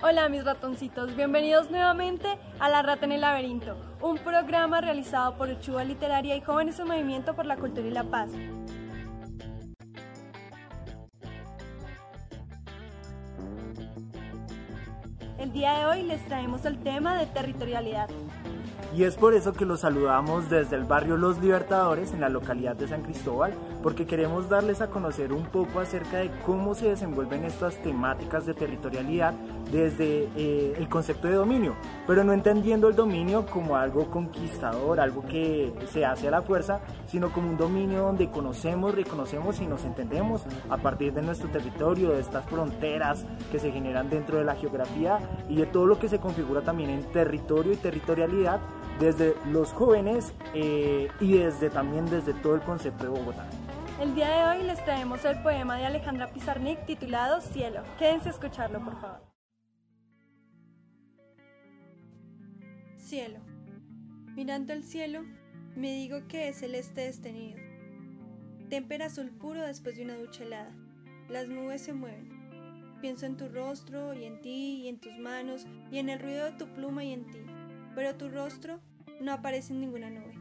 Hola mis ratoncitos, bienvenidos nuevamente a La Rata en el Laberinto, un programa realizado por Uchuva Literaria y Jóvenes en Movimiento por la Cultura y la Paz. El día de hoy les traemos el tema de territorialidad. Y es por eso que los saludamos desde el barrio Los Libertadores en la localidad de San Cristóbal, porque queremos darles a conocer un poco acerca de cómo se desenvuelven estas temáticas de territorialidad desde eh, el concepto de dominio, pero no entendiendo el dominio como algo conquistador, algo que se hace a la fuerza, sino como un dominio donde conocemos, reconocemos y nos entendemos a partir de nuestro territorio, de estas fronteras que se generan dentro de la geografía y de todo lo que se configura también en territorio y territorialidad desde los jóvenes eh, y desde también desde todo el concepto de Bogotá. El día de hoy les traemos el poema de Alejandra Pizarnik titulado Cielo. Quédense a escucharlo, por favor. Cielo. Mirando el cielo, me digo que es celeste destenido. Témpera azul puro después de una ducha helada. Las nubes se mueven. Pienso en tu rostro y en ti y en tus manos y en el ruido de tu pluma y en ti pero tu rostro no aparece en ninguna nube.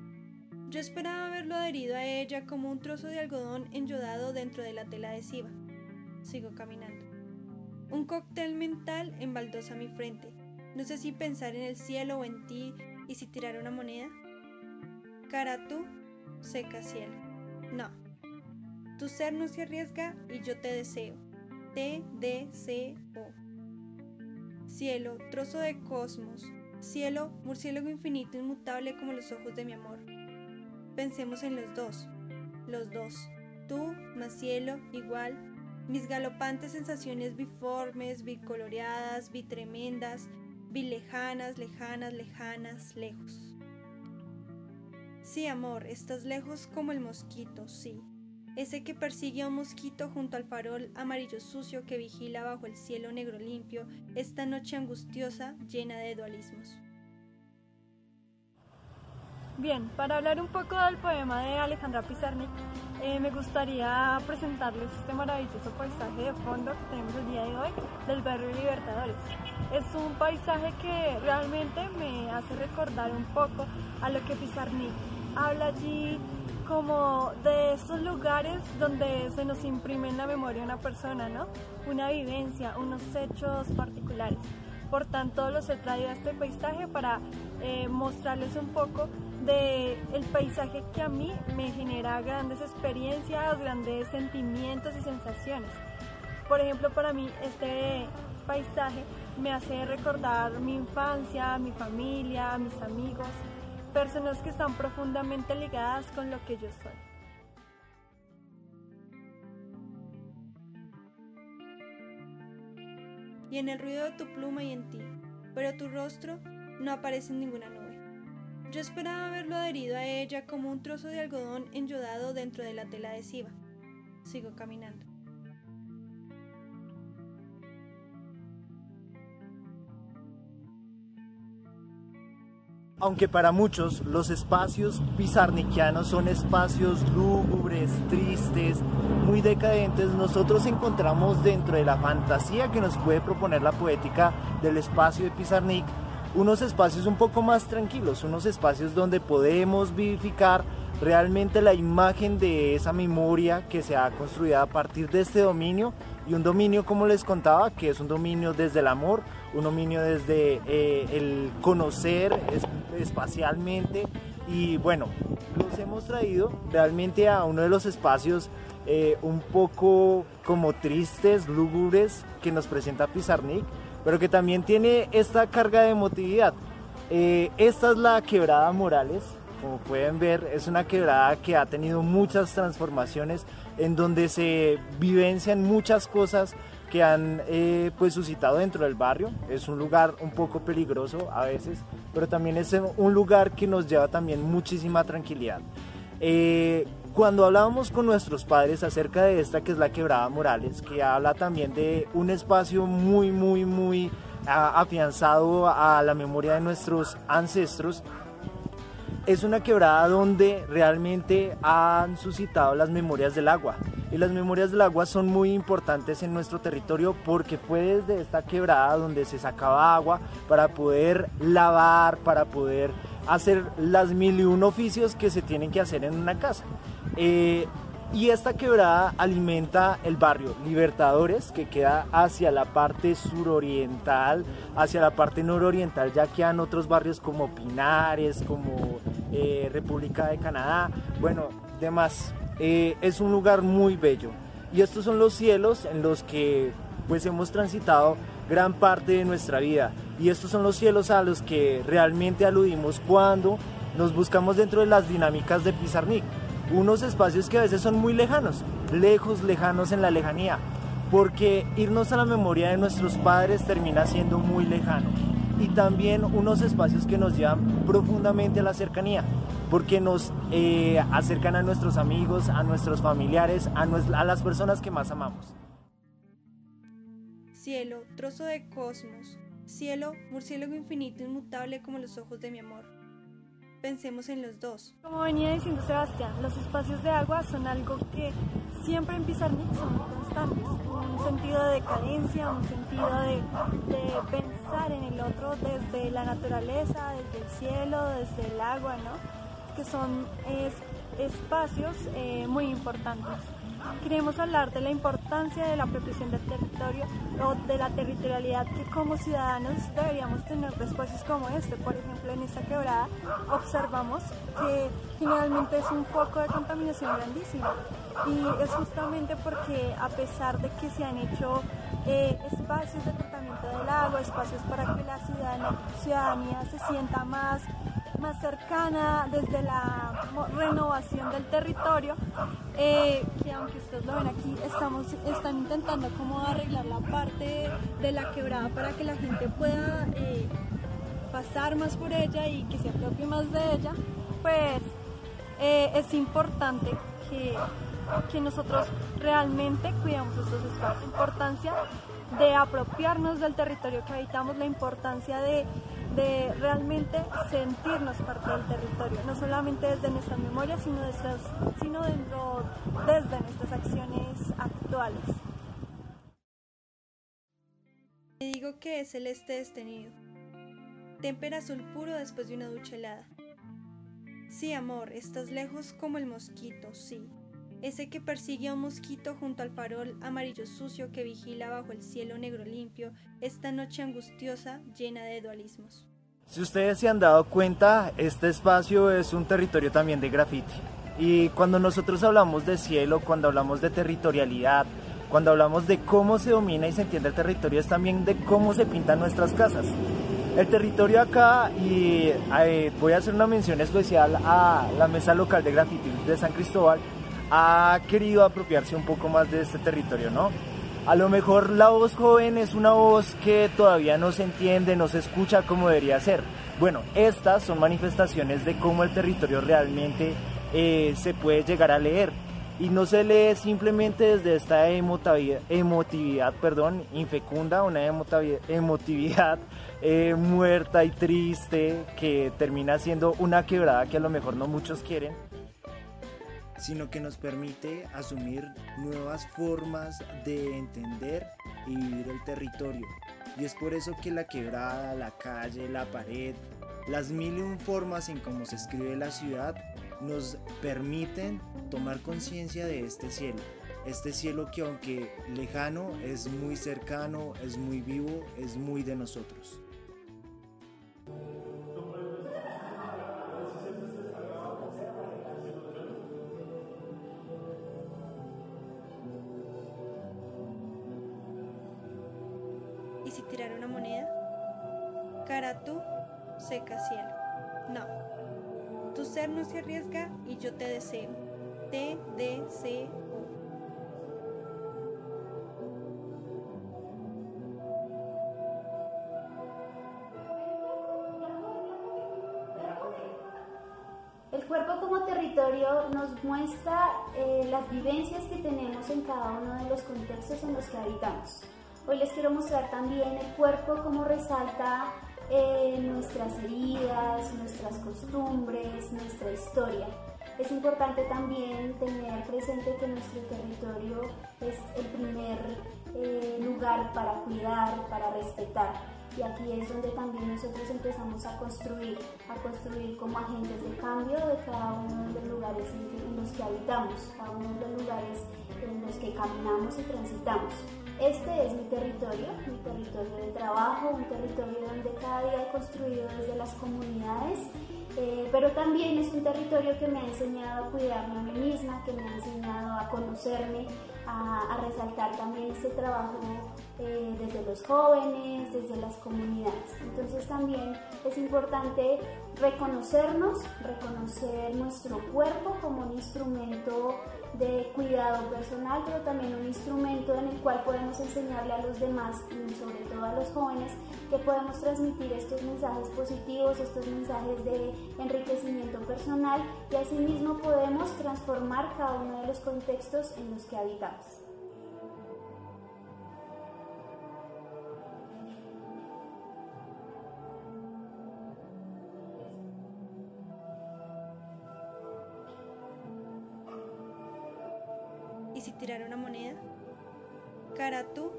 Yo esperaba verlo adherido a ella como un trozo de algodón enyodado dentro de la tela adhesiva. Sigo caminando. Un cóctel mental embaldosa mi frente. No sé si pensar en el cielo o en ti y si tirar una moneda. Cara tú, seca cielo. No. Tu ser no se arriesga y yo te deseo. T, D, C, O. Cielo, trozo de cosmos, Cielo, murciélago infinito, inmutable como los ojos de mi amor. Pensemos en los dos, los dos, tú más cielo, igual, mis galopantes sensaciones biformes, bicoloreadas, bitremendas, bilejanas, lejanas, lejanas, lejos. Sí, amor, estás lejos como el mosquito, sí, ese que persigue a un mosquito junto al farol amarillo sucio que vigila bajo el cielo negro limpio esta noche angustiosa llena de dualismos. Bien, para hablar un poco del poema de Alejandra Pizarnik, eh, me gustaría presentarles este maravilloso paisaje de fondo que tenemos el día de hoy del barrio Libertadores. Es un paisaje que realmente me hace recordar un poco a lo que Pizarnik habla allí como de esos lugares donde se nos imprime en la memoria una persona, ¿no? Una vivencia, unos hechos particulares. Por tanto, los he traído a este paisaje para eh, mostrarles un poco de el paisaje que a mí me genera grandes experiencias, grandes sentimientos y sensaciones. Por ejemplo, para mí este paisaje me hace recordar mi infancia, mi familia, mis amigos, personas que están profundamente ligadas con lo que yo soy. Y en el ruido de tu pluma y en ti, pero tu rostro no aparece en ninguna nube. Yo esperaba verlo adherido a ella como un trozo de algodón enyodado dentro de la tela adhesiva. Sigo caminando. Aunque para muchos los espacios pizarniquianos son espacios lúgubres, tristes, muy decadentes, nosotros encontramos dentro de la fantasía que nos puede proponer la poética del espacio de Pizarnik unos espacios un poco más tranquilos, unos espacios donde podemos vivificar realmente la imagen de esa memoria que se ha construido a partir de este dominio y un dominio como les contaba que es un dominio desde el amor, un dominio desde eh, el conocer espacialmente y bueno, los hemos traído realmente a uno de los espacios eh, un poco como tristes, lúgubres que nos presenta Pizarnik, pero que también tiene esta carga de emotividad. Eh, esta es la quebrada Morales, como pueden ver, es una quebrada que ha tenido muchas transformaciones en donde se vivencian muchas cosas que han eh, pues suscitado dentro del barrio. Es un lugar un poco peligroso a veces, pero también es un lugar que nos lleva también muchísima tranquilidad. Eh, cuando hablábamos con nuestros padres acerca de esta que es la quebrada Morales, que habla también de un espacio muy, muy, muy afianzado a la memoria de nuestros ancestros, es una quebrada donde realmente han suscitado las memorias del agua. Y las memorias del agua son muy importantes en nuestro territorio porque fue desde esta quebrada donde se sacaba agua para poder lavar, para poder hacer las mil y un oficios que se tienen que hacer en una casa. Eh, y esta quebrada alimenta el barrio Libertadores, que queda hacia la parte suroriental, hacia la parte nororiental, ya quedan otros barrios como Pinares, como eh, República de Canadá, bueno, demás. Eh, es un lugar muy bello. Y estos son los cielos en los que pues hemos transitado gran parte de nuestra vida. Y estos son los cielos a los que realmente aludimos cuando nos buscamos dentro de las dinámicas de Pizarnik unos espacios que a veces son muy lejanos, lejos, lejanos en la lejanía, porque irnos a la memoria de nuestros padres termina siendo muy lejano. Y también unos espacios que nos llevan profundamente a la cercanía, porque nos eh, acercan a nuestros amigos, a nuestros familiares, a, a las personas que más amamos. Cielo, trozo de cosmos, cielo, murciélago infinito, inmutable como los ojos de mi amor pensemos en los dos. Como venía diciendo Sebastián, los espacios de agua son algo que siempre en son constantes. Un sentido de decadencia, un sentido de, pensar en el otro desde la naturaleza, desde el cielo, desde el agua, ¿no? Que son espacios eh, muy importantes queremos hablar de la importancia de la apropiación del territorio o de la territorialidad que como ciudadanos deberíamos tener de espacios como este. Por ejemplo, en esta quebrada observamos que generalmente es un foco de contaminación grandísimo. Y es justamente porque a pesar de que se han hecho eh, espacios de tratamiento del agua, espacios para que la ciudadanía se sienta más más cercana desde la renovación del territorio, eh, que aunque ustedes lo ven aquí, estamos, están intentando como arreglar la parte de la quebrada para que la gente pueda eh, pasar más por ella y que se apropie más de ella, pues eh, es importante que, que nosotros realmente cuidemos estos espacios. La importancia de apropiarnos del territorio que habitamos, la importancia de de realmente sentirnos parte del territorio, no solamente desde nuestras memorias, sino, sino dentro, desde nuestras acciones actuales. Me digo que es celeste destenido, témpera azul puro después de una ducha helada. Sí, amor, estás lejos como el mosquito, sí, ese que persigue a un mosquito junto al farol amarillo sucio que vigila bajo el cielo negro limpio esta noche angustiosa llena de dualismos. Si ustedes se han dado cuenta, este espacio es un territorio también de graffiti. Y cuando nosotros hablamos de cielo, cuando hablamos de territorialidad, cuando hablamos de cómo se domina y se entiende el territorio, es también de cómo se pintan nuestras casas. El territorio acá, y eh, voy a hacer una mención especial a la mesa local de graffiti de San Cristóbal, ha querido apropiarse un poco más de este territorio, ¿no? A lo mejor la voz joven es una voz que todavía no se entiende, no se escucha como debería ser. Bueno, estas son manifestaciones de cómo el territorio realmente eh, se puede llegar a leer. Y no se lee simplemente desde esta emotividad, emotividad perdón, infecunda, una emotividad eh, muerta y triste que termina siendo una quebrada que a lo mejor no muchos quieren sino que nos permite asumir nuevas formas de entender y vivir el territorio. Y es por eso que la quebrada, la calle, la pared, las mil y un formas en cómo se escribe la ciudad nos permiten tomar conciencia de este cielo. Este cielo que aunque lejano es muy cercano, es muy vivo, es muy de nosotros. Una moneda? Cara tú, seca cielo. No. Tu ser no se arriesga y yo te deseo. Te deseo. El cuerpo como territorio territorio nos muestra eh, las vivencias que tenemos en cada uno de los contextos en los que habitamos. Hoy les quiero mostrar también el cuerpo como resalta eh, nuestras heridas, nuestras costumbres, nuestra historia. Es importante también tener presente que nuestro territorio es el primer eh, lugar para cuidar, para respetar. Y aquí es donde también nosotros empezamos a construir, a construir como agentes de cambio de cada uno de los lugares en, los que habitamos, cada uno de los lugares en los que caminamos y transitamos. Este es mi territorio, mi territorio de trabajo, un territorio donde cada día he construido desde las comunidades eh, pero también es un territorio que me ha enseñado a cuidarme a mí misma, que me ha enseñado a conocerme, a, resaltar también este trabajo eh, desde los jóvenes, desde las comunidades. Entonces también es importante reconocernos, reconocer nuestro cuerpo como un instrumento de cuidado personal, pero también un instrumento en el cual podemos enseñarle a los demás y sobre todo a los jóvenes que podemos transmitir estos mensajes positivos, estos mensajes de enriquecimiento personal y asimismo podemos transformar cada uno de los contextos en los que habitamos. ¿Y si tirara una moneda? Cara tú,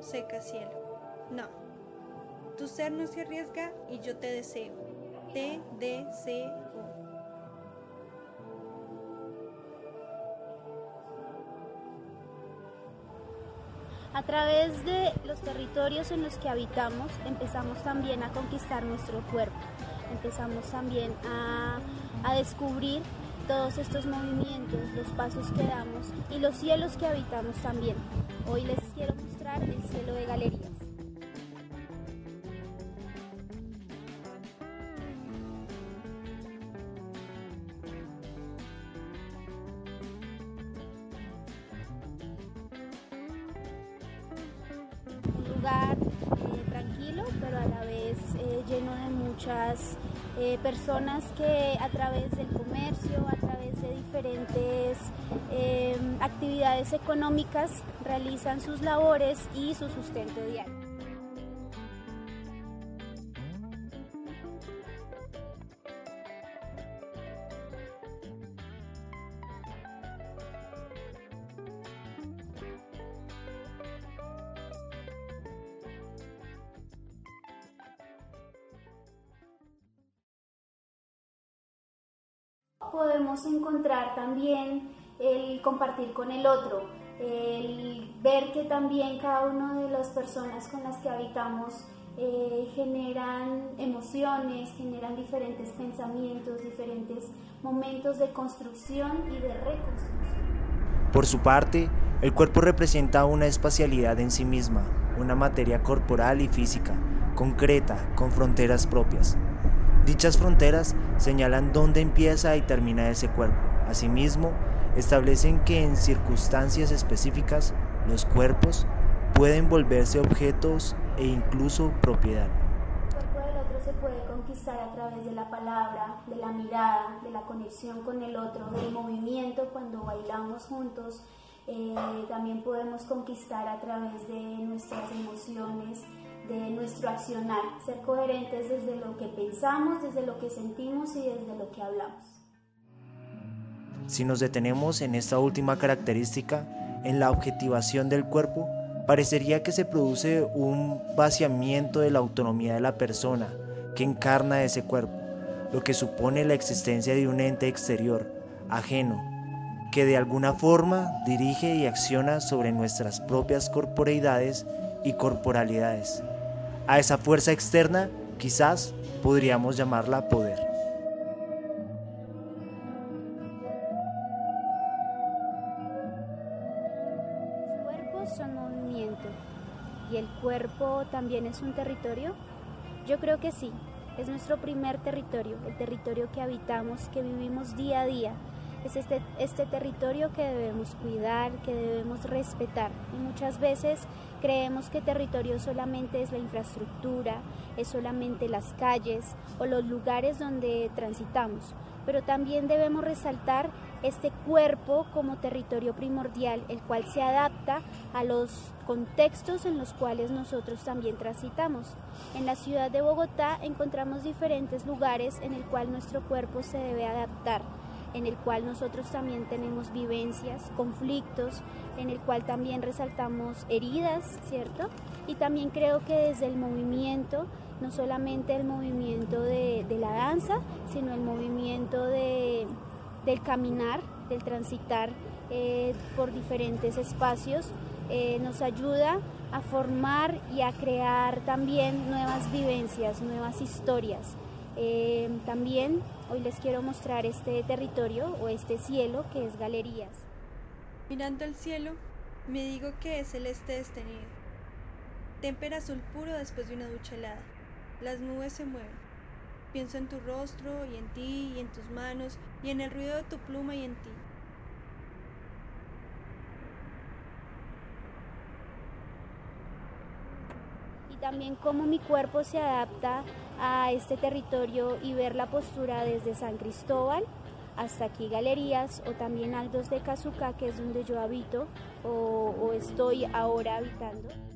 seca cielo. No. Tu ser no se arriesga y yo te deseo. T, D, C, O. A través de los territorios en los que habitamos empezamos también a conquistar nuestro cuerpo, empezamos también a, a descubrir todos estos movimientos, los pasos que damos y los cielos que habitamos también. Hoy les quiero mostrar el cielo de galerías. Un lugar eh, tranquilo, pero a la vez eh, lleno de muchas eh, personas económicas realizan sus labores y su sustento diario. podemos encontrar también el compartir con el otro, el ver que también cada una de las personas con las que habitamos eh, generan emociones, generan diferentes pensamientos, diferentes momentos de construcción y de reconstrucción. Por su parte, el cuerpo representa una espacialidad en sí misma, una materia corporal y física, concreta, con fronteras propias. Dichas fronteras señalan dónde empieza y termina ese cuerpo. Asimismo, establecen que en circunstancias específicas los cuerpos pueden volverse objetos e incluso propiedad. El cuerpo del otro se puede conquistar a través de la palabra, de la mirada, de la conexión con el otro, del movimiento cuando bailamos juntos. Eh, también podemos conquistar a través de nuestras emociones, de nuestro accionar, ser coherentes desde lo que pensamos, desde lo que sentimos y desde lo que hablamos. Si nos detenemos en esta última característica, en la objetivación del cuerpo, parecería que se produce un vaciamiento de la autonomía de la persona que encarna ese cuerpo, lo que supone la existencia de un ente exterior, ajeno, que de alguna forma dirige y acciona sobre nuestras propias corporeidades y corporalidades. A esa fuerza externa quizás podríamos llamarla poder. Cuerpos son movimiento y el cuerpo también es un territorio. Yo creo que sí, es nuestro primer territorio, el territorio que habitamos, que vivimos día a día. Es este, este territorio que debemos cuidar, que debemos respetar. Y muchas veces creemos que territorio solamente es la infraestructura, es solamente las calles o los lugares donde transitamos. pero también debemos resaltar este cuerpo como territorio primordial, el cual se adapta a los contextos en los cuales nosotros también transitamos. En la ciudad de Bogotá encontramos diferentes lugares en el cual nuestro cuerpo se debe adaptar en el cual nosotros también tenemos vivencias, conflictos, en el cual también resaltamos heridas, ¿cierto? Y también creo que desde el movimiento, no solamente el movimiento de, la danza, sino el movimiento de, del caminar, del transitar eh, por diferentes espacios, eh, nos ayuda a formar y a crear también nuevas vivencias, nuevas historias. Eh, también hoy les quiero mostrar este territorio o este cielo que es Galerías. Mirando el cielo, me digo que es celeste destenido. Témpera azul puro después de una ducha helada. Las nubes se mueven. Pienso en tu rostro y en ti y en tus manos y en el ruido de tu pluma y en ti. también cómo mi cuerpo se adapta a este territorio y ver la postura desde San Cristóbal hasta aquí Galerías o también Aldos de Cazuca, que es donde yo habito o, o estoy ahora habitando.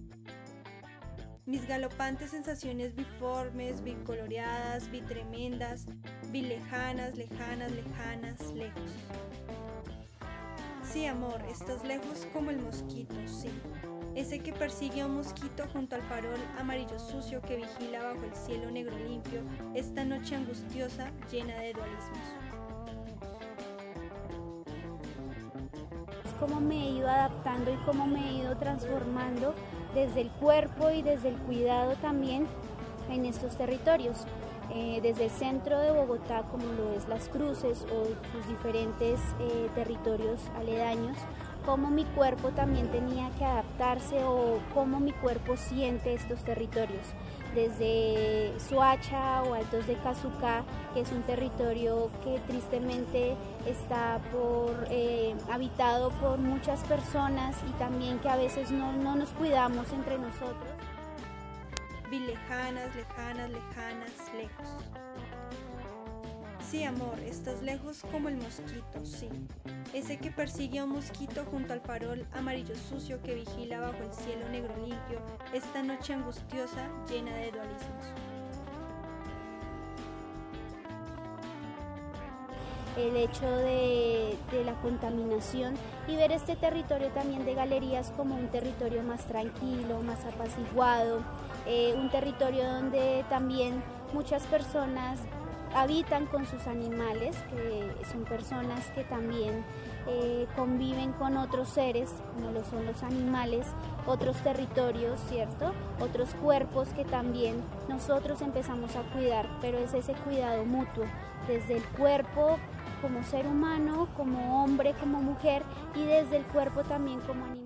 Mis galopantes sensaciones biformes, bicoloreadas, bitremendas, bilejanas, lejanas, lejanas, lejos. Sí, amor, estás lejos como el mosquito, sí ese que persigue a un mosquito junto al farol amarillo sucio que vigila bajo el cielo negro limpio esta noche angustiosa llena de dualismos. Es como me he ido adaptando y cómo me he ido transformando desde el cuerpo y desde el cuidado también en estos territorios. Eh, desde el centro de Bogotá, como lo es Las Cruces o sus diferentes eh, territorios aledaños, cómo mi cuerpo también tenía que adaptarse o cómo mi cuerpo siente estos territorios. Desde Suacha o Altos de Cazucá, que es un territorio que tristemente está por, eh, habitado por muchas personas y también que a veces no, no nos cuidamos entre nosotros. Vi lejanas, lejanas, lejanas, lejos. Sí, amor, estás lejos como el mosquito, sí. Ese que persigue a un mosquito junto al farol amarillo sucio que vigila bajo el cielo negro limpio esta noche angustiosa llena de dualismos. el hecho de, la contaminación y ver este territorio también de galerías como un territorio más tranquilo, más apaciguado, eh, un territorio donde también muchas personas habitan con sus animales, que son personas que también eh, conviven con otros seres, como lo son los animales, otros territorios, ¿cierto? Otros cuerpos que también nosotros empezamos a cuidar, pero es ese cuidado mutuo, desde el cuerpo como ser humano, como hombre, como mujer y desde el cuerpo también como animal.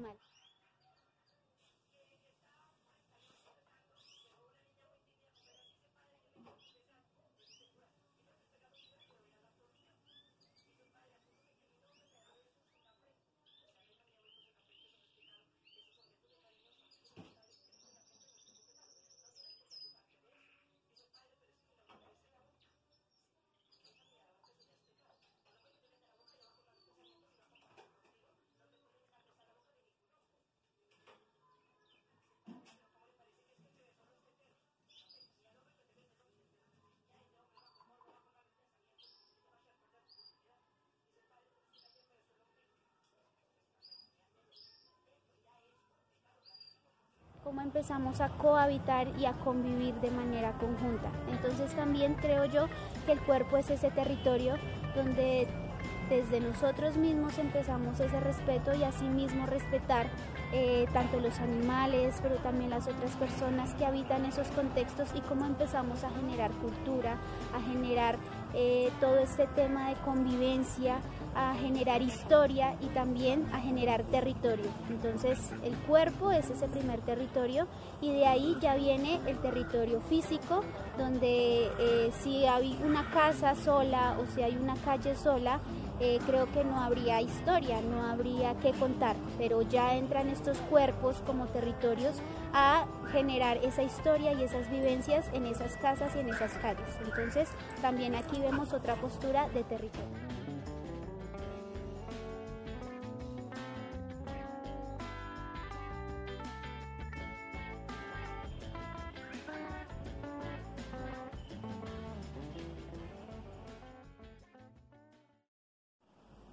Cómo empezamos a cohabitar y a convivir de manera conjunta. Entonces también creo yo que el cuerpo es ese territorio donde desde nosotros mismos empezamos ese respeto y asimismo respetar eh, tanto los animales, pero también las otras personas que habitan esos contextos y cómo empezamos a generar cultura, a generar eh, todo este tema de convivencia, a generar historia y también a generar territorio. Entonces el cuerpo es ese primer territorio y de ahí ya viene el territorio físico, donde eh, si hay una casa sola o si hay una calle sola, eh, creo que no habría historia, no habría que contar, pero ya entran estos cuerpos como territorios a generar esa historia y esas vivencias en esas casas y en esas calles. Entonces también aquí vemos otra postura de territorio.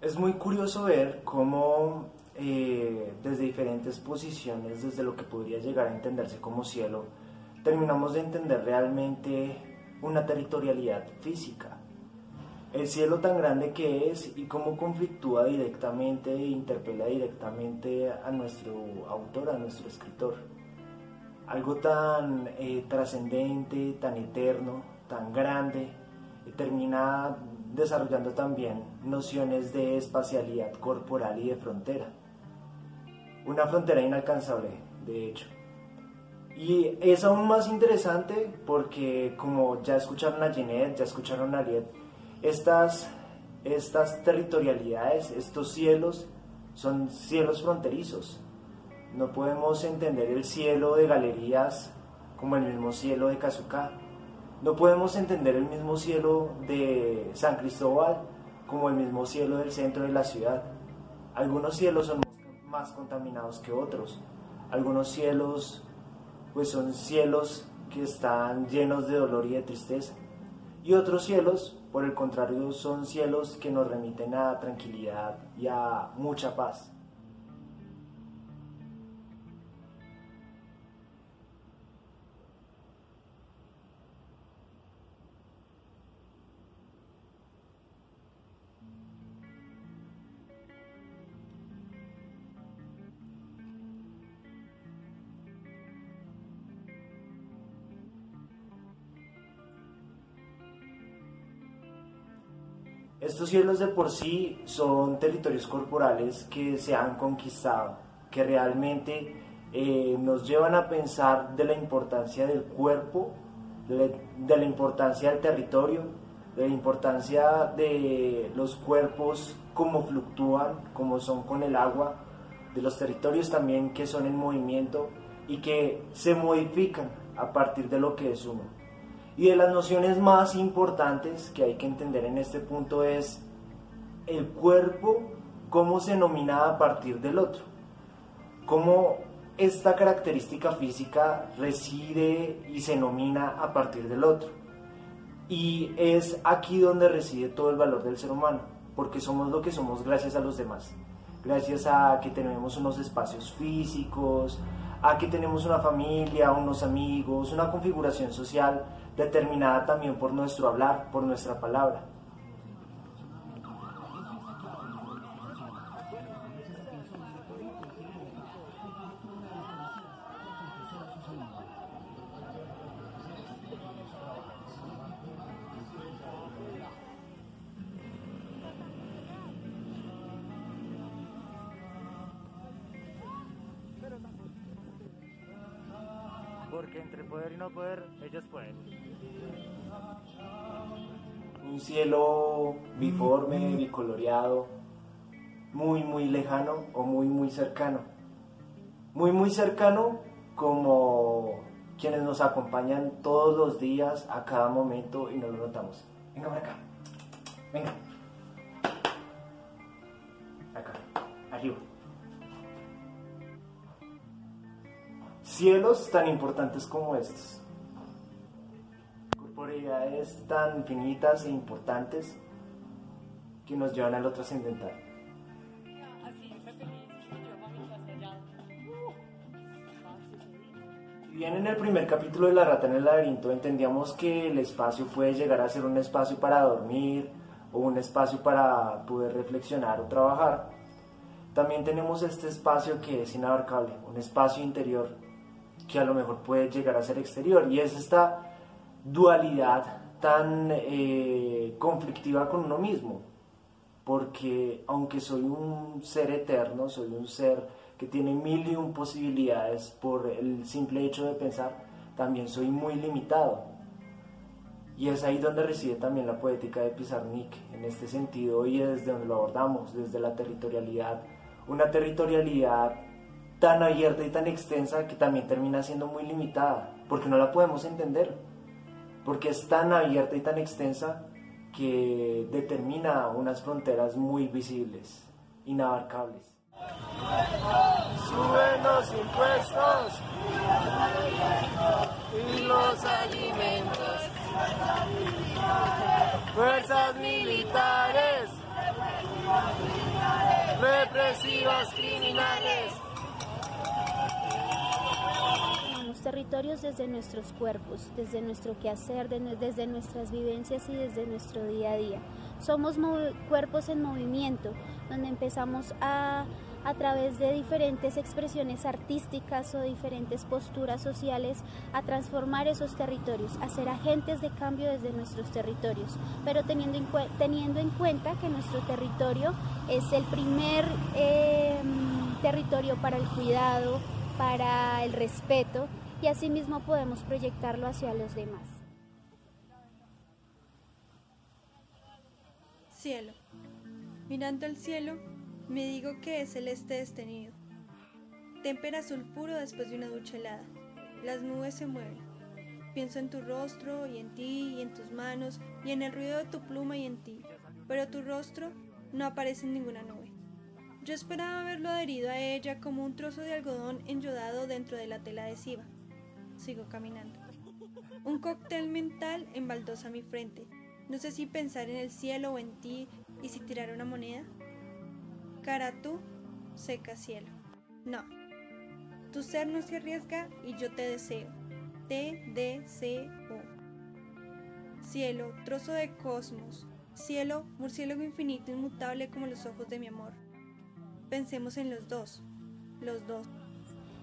Es muy curioso ver cómo eh, desde diferentes posiciones, desde lo que podría llegar a entenderse como cielo, terminamos de entender realmente una territorialidad física. El cielo tan grande que es y cómo conflictúa directamente e interpela directamente a nuestro autor, a nuestro escritor. Algo tan eh, trascendente, tan eterno, tan grande, termina desarrollando también nociones de espacialidad corporal y de frontera. Una frontera inalcanzable, de hecho. Y es aún más interesante porque, como ya escucharon a Jeanette, ya escucharon a Ariet, estas, estas territorialidades, estos cielos, son cielos fronterizos. No podemos entender el cielo de galerías como el mismo cielo de Kazuka no podemos entender el mismo cielo de San Cristóbal como el mismo cielo del centro de la ciudad. Algunos cielos son más contaminados que otros. Algunos cielos pues son cielos que están llenos de dolor y de tristeza. Y otros cielos, por el contrario, son cielos que nos remiten a tranquilidad y a mucha paz. Estos cielos de por sí son territorios corporales que se han conquistado, que realmente eh, nos llevan a pensar de la importancia del cuerpo, de, la importancia del territorio, de la importancia de los cuerpos, cómo fluctúan, cómo son con el agua, de los territorios también que son en movimiento y que se modifican a partir de lo que es uno. Y de las nociones más importantes que hay que entender en este punto es el cuerpo, cómo se nomina a partir del otro, cómo esta característica física reside y se nomina a partir del otro. Y es aquí donde reside todo el valor del ser humano, porque somos lo que somos gracias a los demás, gracias a que tenemos unos espacios físicos, a que tenemos una familia, unos amigos, una configuración social determinada también por nuestro hablar, por nuestra palabra. porque entre poder y no poder, ellos pueden. Un cielo biforme, bicoloreado, muy, muy lejano o muy, muy cercano. Muy, muy cercano como quienes nos acompañan todos los días, a cada momento y no lo notamos. Venga por acá. Venga. Acá. Arriba. cielos tan importantes como estos, corporeidades tan infinitas e importantes que nos llevan a lo trascendental. Bien, en el primer capítulo de La rata en el laberinto entendíamos que el espacio puede llegar a ser un espacio para dormir o un espacio para poder reflexionar o trabajar. También tenemos este espacio que es inabarcable, un espacio interior que a lo mejor puede llegar a ser exterior. Y es esta dualidad tan eh, conflictiva con uno mismo. Porque aunque soy un ser eterno, soy un ser que tiene mil y un posibilidades por el simple hecho de pensar, también soy muy limitado. Y es ahí donde reside también la poética de Pizarnik, en este sentido y desde donde lo abordamos, desde la territorialidad, una territorialidad tan abierta y tan extensa que también termina siendo muy limitada, porque no la podemos entender, porque es tan abierta y tan extensa que determina unas fronteras muy visibles, inabarcables. Suben los impuestos y los alimentos. Fuerzas militares, represivas criminales. Territorios desde nuestros cuerpos, desde nuestro quehacer, desde nuestras vivencias y desde nuestro día a día. Somos cuerpos en movimiento, donde empezamos a, a través de diferentes expresiones artísticas o diferentes posturas sociales, a transformar esos territorios, a ser agentes de cambio desde nuestros territorios, pero teniendo en, teniendo en cuenta que nuestro territorio es el primer em, territorio para el cuidado, para el respeto y asimismo podemos proyectarlo hacia los demás. Cielo. Mirando el cielo, me digo que es celeste destenido. Témpera azul puro después de una ducha helada. Las nubes se mueven. Pienso en tu rostro y en ti y en tus manos y en el ruido de tu pluma y en ti, pero tu rostro no aparece en ninguna nube. Yo esperaba verlo adherido a ella como un trozo de algodón enyodado dentro de la tela adhesiva. Sigo caminando. Un cóctel mental embaldosa mi frente. No sé si pensar en el cielo o en ti y si tirar una moneda. Cara tú, seca cielo. No. Tu ser no se arriesga y yo te deseo. T, D, C, O. Cielo, trozo de cosmos. Cielo, murciélago infinito, inmutable como los ojos de mi amor. Pensemos en los dos. Los dos.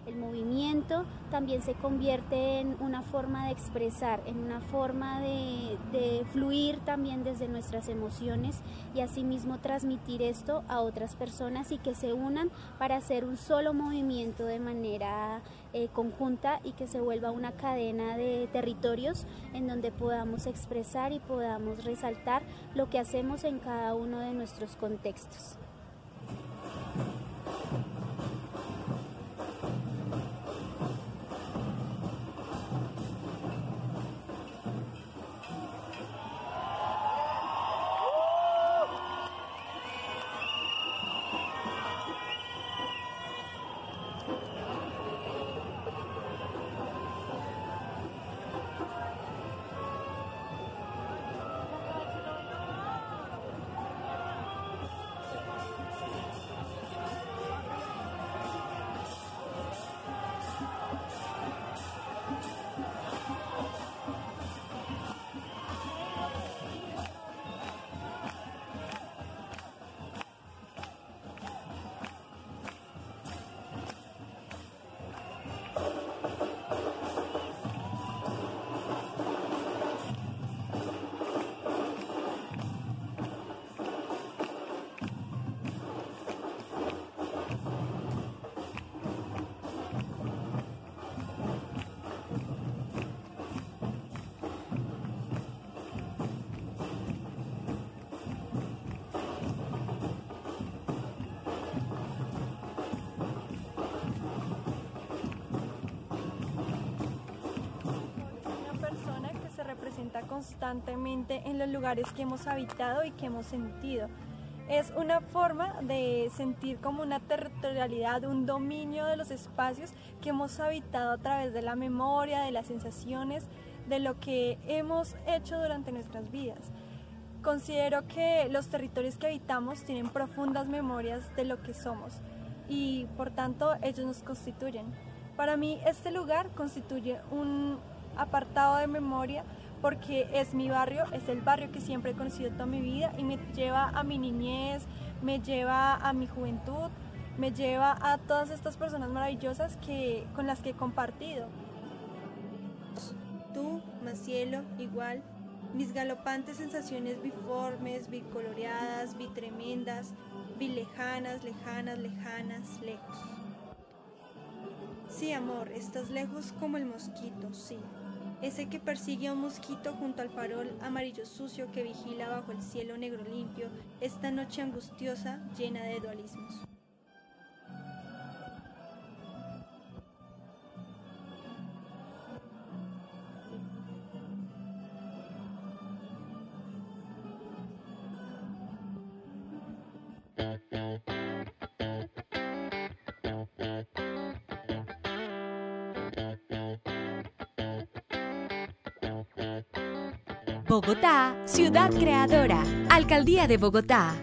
El movimiento también se convierte en una forma de expresar, en una forma de, fluir también desde nuestras emociones y asimismo transmitir esto a otras personas y que se unan para hacer un solo movimiento de manera eh, conjunta y que se vuelva una cadena de territorios en donde podamos expresar y podamos resaltar lo que hacemos en cada uno de nuestros contextos. Constantemente en los lugares que hemos habitado y que hemos sentido. Es una forma de sentir como una territorialidad, un dominio de los espacios que hemos habitado a través de la memoria, de las sensaciones, de lo que hemos hecho durante nuestras vidas. Considero que los territorios que habitamos tienen profundas memorias de lo que somos y por tanto ellos nos constituyen. Para mí este lugar constituye un apartado de memoria porque es mi barrio, es el barrio que siempre he conocido toda mi vida y me lleva a mi niñez, me lleva a mi juventud, me lleva a todas estas personas maravillosas que, con las que he compartido. Tú, más cielo, igual, mis galopantes sensaciones biformes, bicoloreadas, bitremendas, bilejanas, lejanas, lejanas, lejos. Sí, amor, estás lejos como el mosquito, sí ese que persigue a un mosquito junto al farol amarillo sucio que vigila bajo el cielo negro limpio esta noche angustiosa llena de dualismos. Bogotá, ciudad creadora, Alcaldía de Bogotá.